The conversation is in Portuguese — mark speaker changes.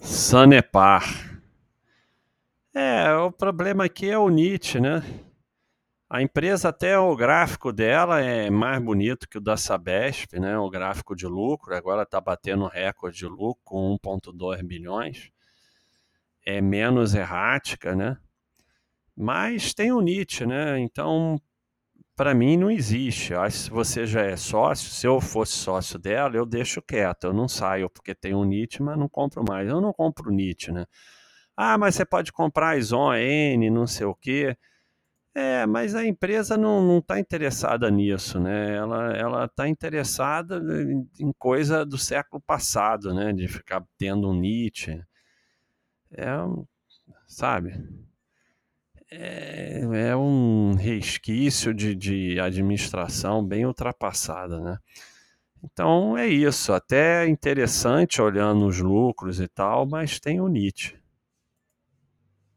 Speaker 1: Sanepar. É, o problema aqui é o Nietzsche, né? A empresa até o gráfico dela é mais bonito que o da Sabesp, né? O gráfico de lucro, agora está batendo recorde de lucro com 1,2 bilhões. É menos errática, né? Mas tem o Nietzsche, né? Então, para mim não existe. que se você já é sócio, se eu fosse sócio dela, eu deixo quieto, eu não saio porque tem o Nietzsche, mas não compro mais. Eu não compro Nietzsche, né? Ah, mas você pode comprar Ison, N, não sei o quê. É, mas a empresa não está interessada nisso, né? Ela está interessada em, coisa do século passado, né? De ficar tendo um Nietzsche. É, sabe? é, é um resquício de, de administração bem ultrapassada, né? Então é isso, até interessante olhando os lucros e tal, mas tem o Nietzsche.